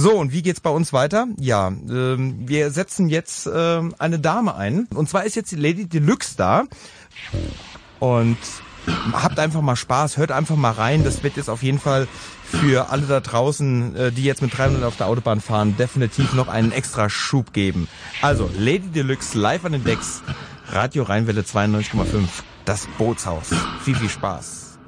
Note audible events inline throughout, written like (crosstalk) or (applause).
So, und wie geht's bei uns weiter? Ja, ähm, wir setzen jetzt ähm, eine Dame ein. Und zwar ist jetzt die Lady Deluxe da. Und habt einfach mal Spaß, hört einfach mal rein. Das wird jetzt auf jeden Fall für alle da draußen, äh, die jetzt mit 300 auf der Autobahn fahren, definitiv noch einen extra Schub geben. Also, Lady Deluxe live an den Decks, Radio Rheinwelle 92,5, das Bootshaus. Viel, viel Spaß.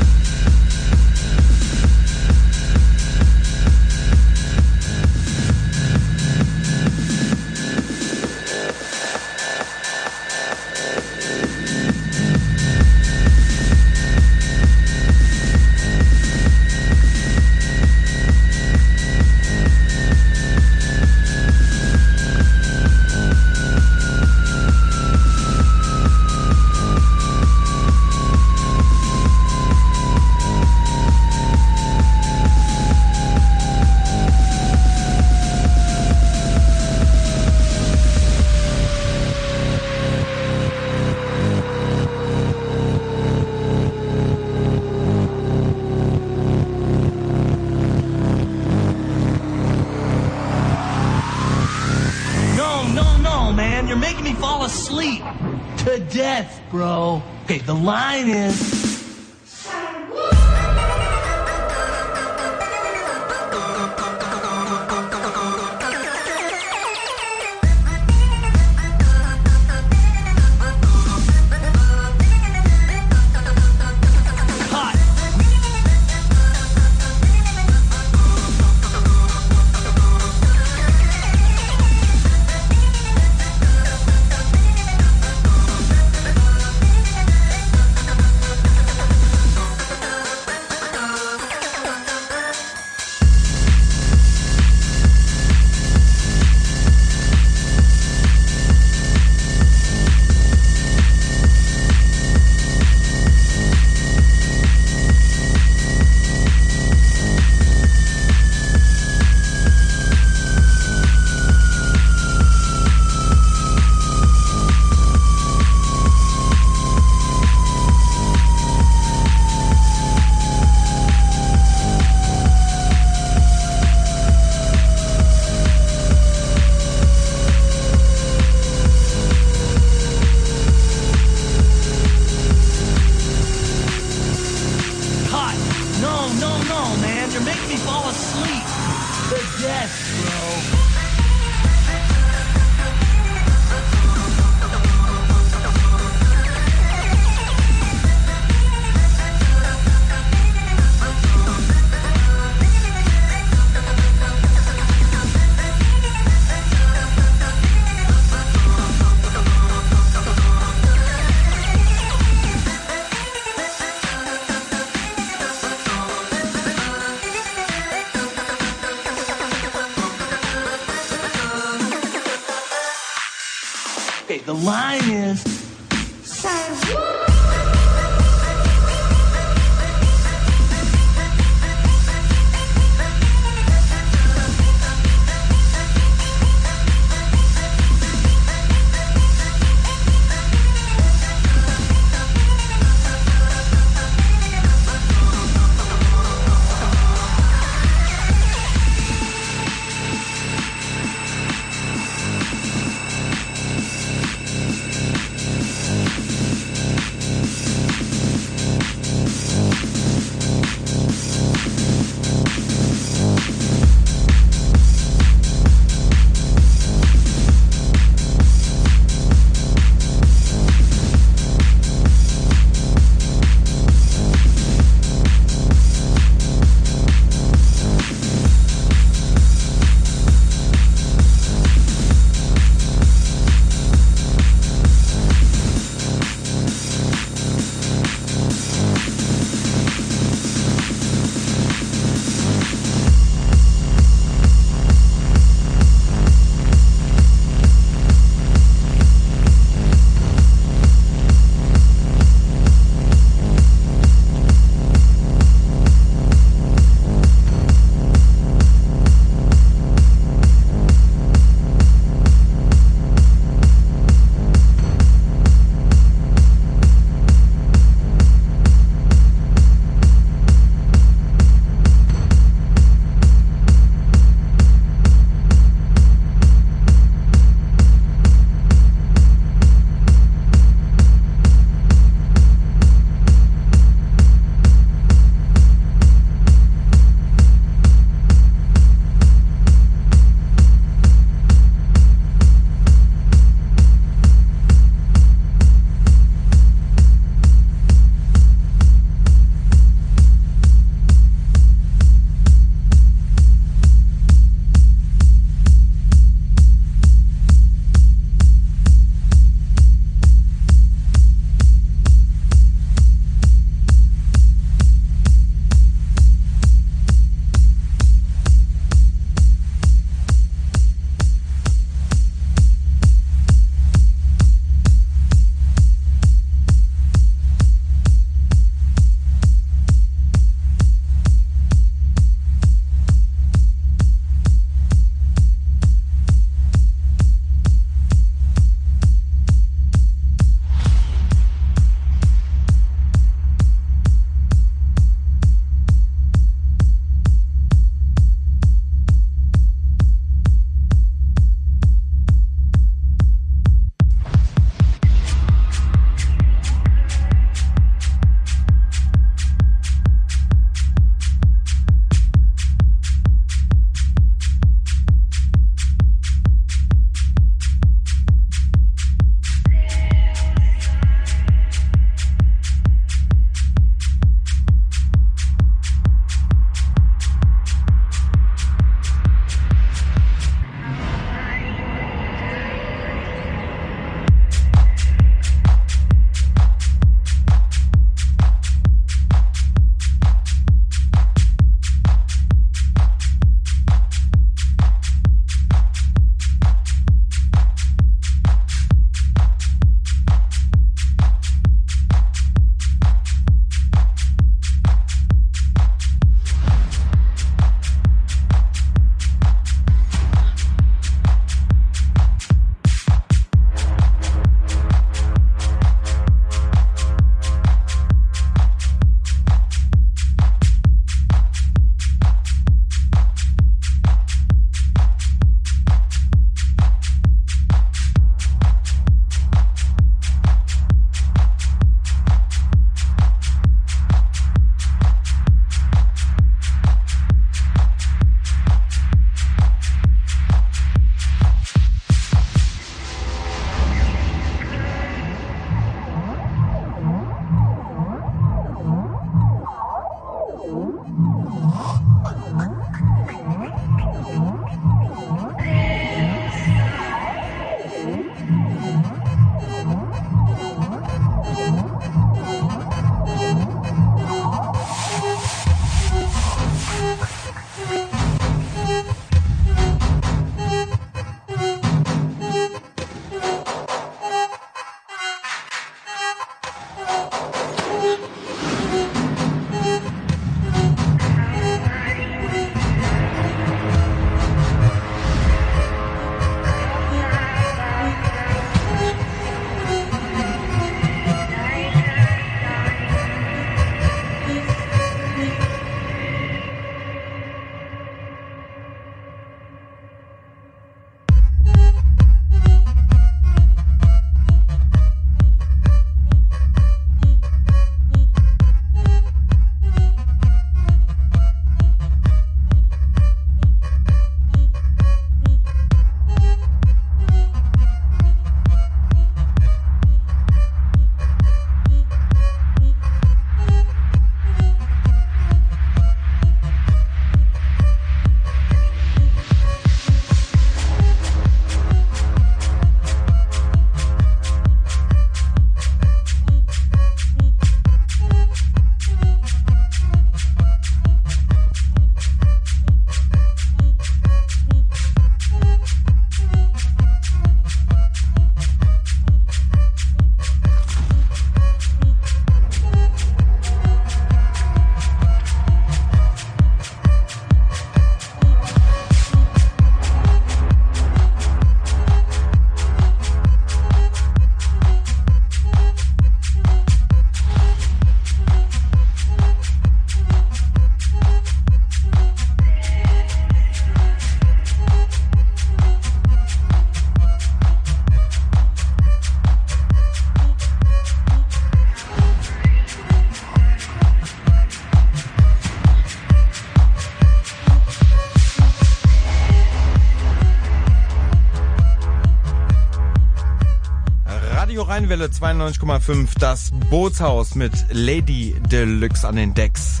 Radio Rheinwelle 92,5, das Bootshaus mit Lady Deluxe an den Decks.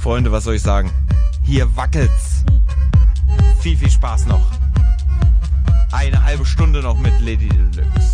Freunde, was soll ich sagen? Hier wackelt's. Viel, viel Spaß noch. Eine halbe Stunde noch mit Lady Deluxe.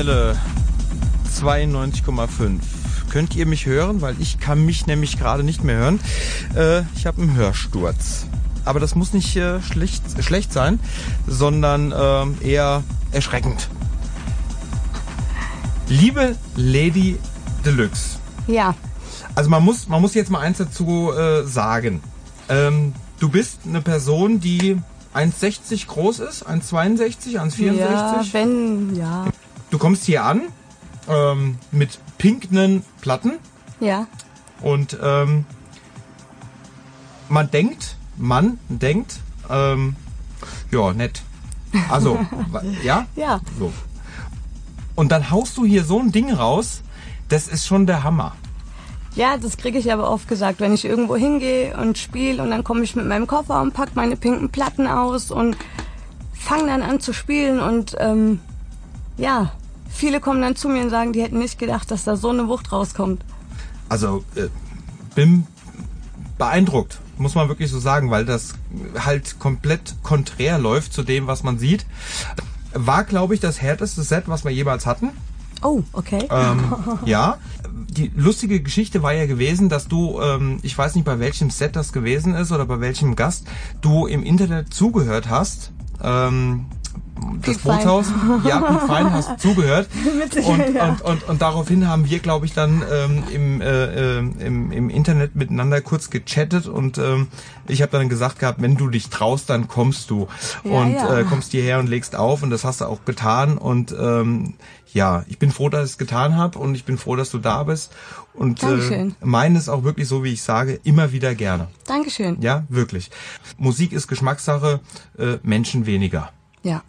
Rheinwelle 92,5. Könnt ihr mich hören? Weil ich kann mich nämlich gerade nicht mehr hören. Äh, ich habe einen Hörsturz. Aber das muss nicht äh, schlecht, schlecht sein, sondern äh, eher erschreckend. Liebe Lady Deluxe, Ja, also man muss, man muss jetzt mal eins dazu äh, sagen. Ähm, du bist eine Person, die 1,60 groß ist, 1,62, 1,64. ja, wenn, ja, Du kommst hier an ähm, mit pinknen Platten ja, und ähm, man denkt, man denkt, ähm, ja, nett. Also, (laughs) ja? ja. So. Und dann haust du hier so ein Ding raus, das ist schon der Hammer. Ja, das kriege ich aber oft gesagt, wenn ich irgendwo hingehe und spiele und dann komme ich mit meinem Koffer und pack meine pinken Platten aus und fange dann an zu spielen und ähm, ja, viele kommen dann zu mir und sagen, die hätten nicht gedacht, dass da so eine Wucht rauskommt. Also, äh, bin beeindruckt, muss man wirklich so sagen, weil das halt komplett konträr läuft zu dem, was man sieht. War, glaube ich, das härteste Set, was wir jemals hatten. Oh, okay. Ähm, (laughs) ja. Die lustige Geschichte war ja gewesen, dass du, ähm, ich weiß nicht bei welchem Set das gewesen ist oder bei welchem Gast, du im Internet zugehört hast. Ähm, das Fein. Bootshaus, ja, Piep (laughs) Fein hast zugehört. (laughs) Und, ja. und, und, und daraufhin haben wir, glaube ich, dann ähm, im, äh, äh, im, im Internet miteinander kurz gechattet und ähm, ich habe dann gesagt gehabt, wenn du dich traust, dann kommst du Ja, und ja. Äh, kommst hierher und legst auf und das hast du auch getan und ähm, ja, ich bin froh, dass ich es getan habe und ich bin froh, dass du da bist und äh, meine es auch wirklich so, wie ich sage, immer wieder gerne. Dankeschön. Ja, wirklich. Musik ist Geschmackssache, äh, Menschen weniger. Ja.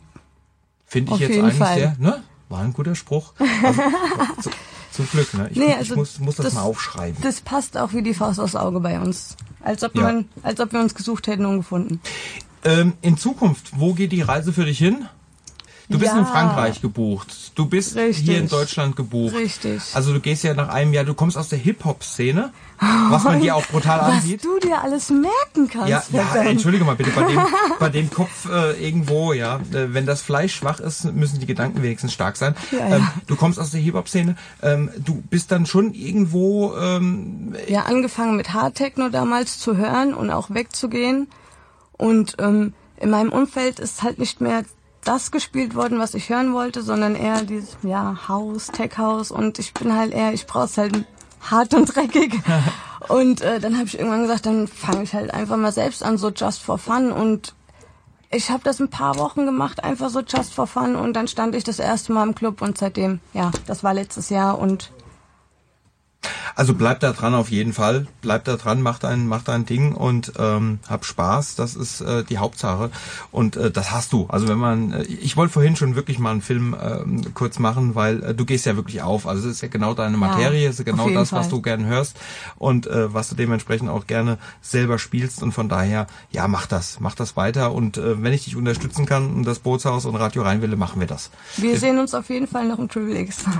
Finde ich Auf jetzt eigentlich Fall. sehr, ne? War ein guter Spruch. Also, (laughs) zu, zum Glück, ne? Ich, Nee, ich also muss, muss das, das- mal aufschreiben. Das passt auch wie die Faust aufs Auge bei uns. Als ob, Ja. man, als ob wir uns gesucht hätten und gefunden. Ähm, in Zukunft, wo geht die Reise für dich hin? Du bist Ja. in Frankreich gebucht. Du bist Richtig. hier in Deutschland gebucht. Richtig. Also du gehst ja nach einem Jahr, du kommst aus der Hip-Hop-Szene, was man dir auch brutal (laughs) Was ansieht. du dir alles merken kannst. Ja, ja, entschuldige mal bitte, bei dem, (laughs) bei dem Kopf äh, irgendwo, ja, äh, wenn das Fleisch schwach ist, müssen die Gedanken wenigstens stark sein. Ja, ja. Ähm, du kommst aus der Hip-Hop-Szene, ähm, du bist dann schon irgendwo, ähm, ja, angefangen mit Hardtechno damals zu hören und auch wegzugehen. Und ähm, in meinem Umfeld ist halt nicht mehr das gespielt worden, was ich hören wollte, sondern eher dieses, ja, House, Tech House. Und ich bin halt eher, ich brauch's halt hart und dreckig. (laughs) und äh, dann habe ich irgendwann gesagt, dann fange ich halt einfach mal selbst an, so just for fun. Und ich habe das ein paar Wochen gemacht, einfach so just for fun. Und dann stand ich das erste Mal im Club und seitdem, ja, das war letztes Jahr und Also bleib da dran auf jeden Fall. Bleib da dran, mach dein, mach dein Ding und ähm, hab Spaß. Das ist äh, die Hauptsache. Und äh, das hast du. Also wenn man, äh, ich wollte vorhin schon wirklich mal einen Film ähm, kurz machen, weil äh, du gehst ja wirklich auf. Also es ist ja genau deine Materie, es ist ja genau das, was Fall. du gern hörst und äh, was du dementsprechend auch gerne selber spielst. Und von daher, ja, mach das, mach das weiter. Und äh, wenn ich dich unterstützen kann und das Bootshaus und Radio Rheinwelle, machen wir das. wir sehen uns auf jeden Fall noch im Triple X. (laughs)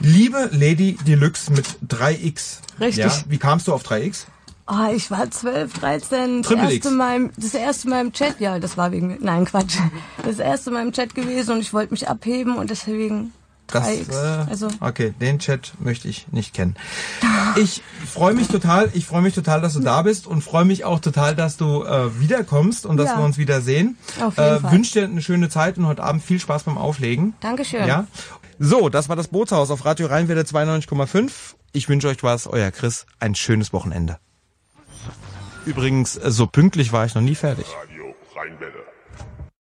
Liebe Lady Deluxe mit 3X. Richtig. Ja, wie kamst du auf 3X? Ah, ich war 12, 13, das Triple erste, Mal, im- das erste Mal im Chat, ja, das war wegen nein, Quatsch. Das erste Mal im Chat gewesen und ich wollte mich abheben und deswegen Das, 3X. äh, also, okay, den Chat möchte ich nicht kennen. Ich freue mich total, ich freue mich total, dass du da bist und freue mich auch total, dass du äh, wiederkommst und dass Ja. wir uns wiedersehen. Auf jeden äh, Fall. Wünsche dir eine schöne Zeit und heute Abend viel Spaß beim Auflegen. Dankeschön. Ja. So, das war das Bootshaus auf Radio Rheinwelle 92,5. Ich wünsche euch was, euer Chris, ein schönes Wochenende. Übrigens, äh, so pünktlich war ich noch nie fertig. Radio Rheinwelle.